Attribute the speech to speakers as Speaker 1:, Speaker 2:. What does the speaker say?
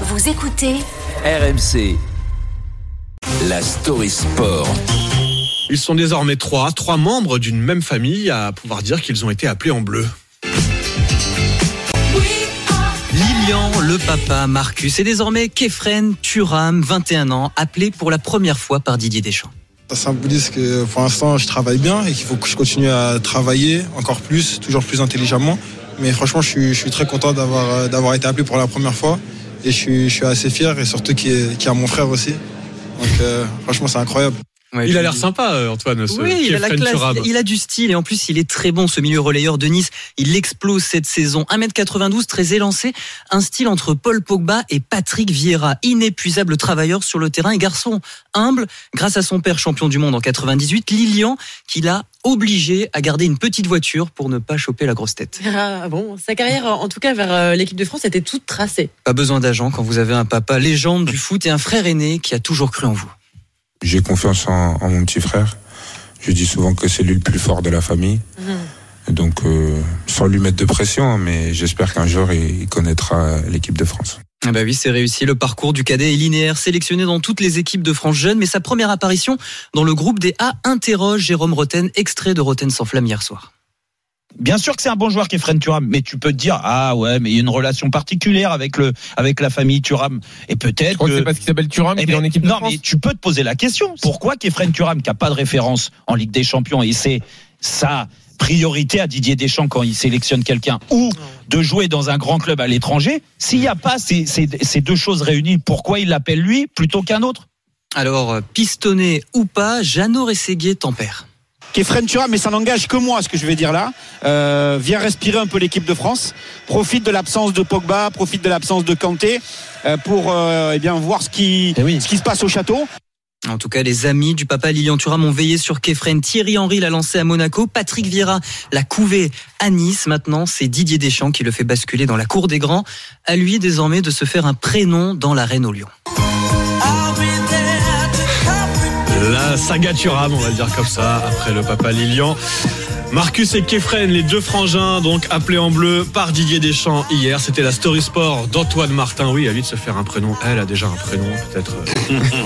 Speaker 1: Vous écoutez
Speaker 2: RMC. La story sport.
Speaker 3: Ils sont désormais trois, trois membres d'une même famille à pouvoir dire qu'ils ont été appelés en bleu.
Speaker 4: Lilian, le papa, Marcus et désormais Kefren Turam, 21 ans, appelé pour la première fois par Didier Deschamps.
Speaker 5: Ça symbolise que pour l'instant je travaille bien et qu'il faut que je continue à travailler encore plus, toujours plus intelligemment. Mais franchement, je suis, je suis très content d'avoir euh, d'avoir été appelé pour la première fois et je suis, je suis assez fier et surtout qu'il y, qu'il a mon frère aussi. Donc euh, franchement, c'est incroyable.
Speaker 4: Ouais,
Speaker 3: Il a l'air sympa, euh, Antoine. Ce
Speaker 4: Oui, il a la classe, il a du style et en plus il est très bon ce milieu relayeur de Nice. Il explose cette saison. 1m92, très élancé, un style entre Paul Pogba et Patrick Vieira. Inépuisable travailleur sur le terrain et garçon humble grâce à son père champion du monde en 98, Lilian, qui l'a obligé à garder une petite voiture pour ne pas choper la grosse tête.
Speaker 6: Ah bon, sa carrière, en tout cas vers euh, l'équipe de France, était toute tracée.
Speaker 4: Pas besoin d'agent quand vous avez un papa légende du foot et un frère aîné qui a toujours cru en vous.
Speaker 7: J'ai confiance en, en mon petit frère. Je dis souvent que c'est lui le plus fort de la famille. Et Donc, euh, sans lui mettre de pression, hein, mais j'espère qu'un jour il il connaîtra l'équipe de France.
Speaker 4: Ah bah oui, c'est réussi. Le parcours du cadet est linéaire, sélectionné dans toutes les équipes de France jeunes, mais sa première apparition dans le groupe des A interroge Jérôme Roten, extrait de Roten sans flamme hier soir.
Speaker 8: Bien sûr que c'est un bon joueur qui est Fren Thuram, mais tu peux te dire ah ouais, mais il y a une relation particulière avec le avec la famille Thuram et peut-être
Speaker 9: Je crois que
Speaker 8: que
Speaker 9: c'est parce qu'il s'appelle Thuram
Speaker 8: Eh
Speaker 9: qu'il est en équipe de
Speaker 8: non,
Speaker 9: France.
Speaker 8: mais tu peux te poser la question. Pourquoi Kefren Turam, qui a pas de référence en Ligue des Champions, et c'est sa priorité à Didier Deschamps quand il sélectionne quelqu'un, ou de jouer dans un grand club à l'étranger, s'il n'y a pas ces, ces- ces deux choses réunies, pourquoi il l'appelle lui plutôt qu'un autre?
Speaker 4: Alors, euh, pistonné ou pas, Jeannot Rességuier tempère.
Speaker 10: Kefren Turam, mais ça n'engage que moi ce que je vais dire là. Euh, viens respirer un peu l'équipe de France. Profite de l'absence de Pogba, profite de l'absence de Kanté euh, pour euh, eh bien voir ce qui,
Speaker 9: Eh oui.
Speaker 10: ce qui se passe au château.
Speaker 4: En tout cas, les amis du papa Lilian Thuram ont veillé sur Kefren. Thierry Henry l'a lancé à Monaco. Patrick Vieira l'a couvé à Nice. Maintenant, c'est Didier Deschamps qui le fait basculer dans la cour des grands. À lui désormais de se faire un prénom dans l'arène au Lyon.
Speaker 3: La saga Turam, on va le dire comme ça, après le papa Lilian. Marcus et Kefren, les deux frangins, donc appelés en bleu par Didier Deschamps hier. C'était la story sport d'Antoine Martin. Oui, à lui de se faire un prénom. Elle a déjà un prénom, peut-être.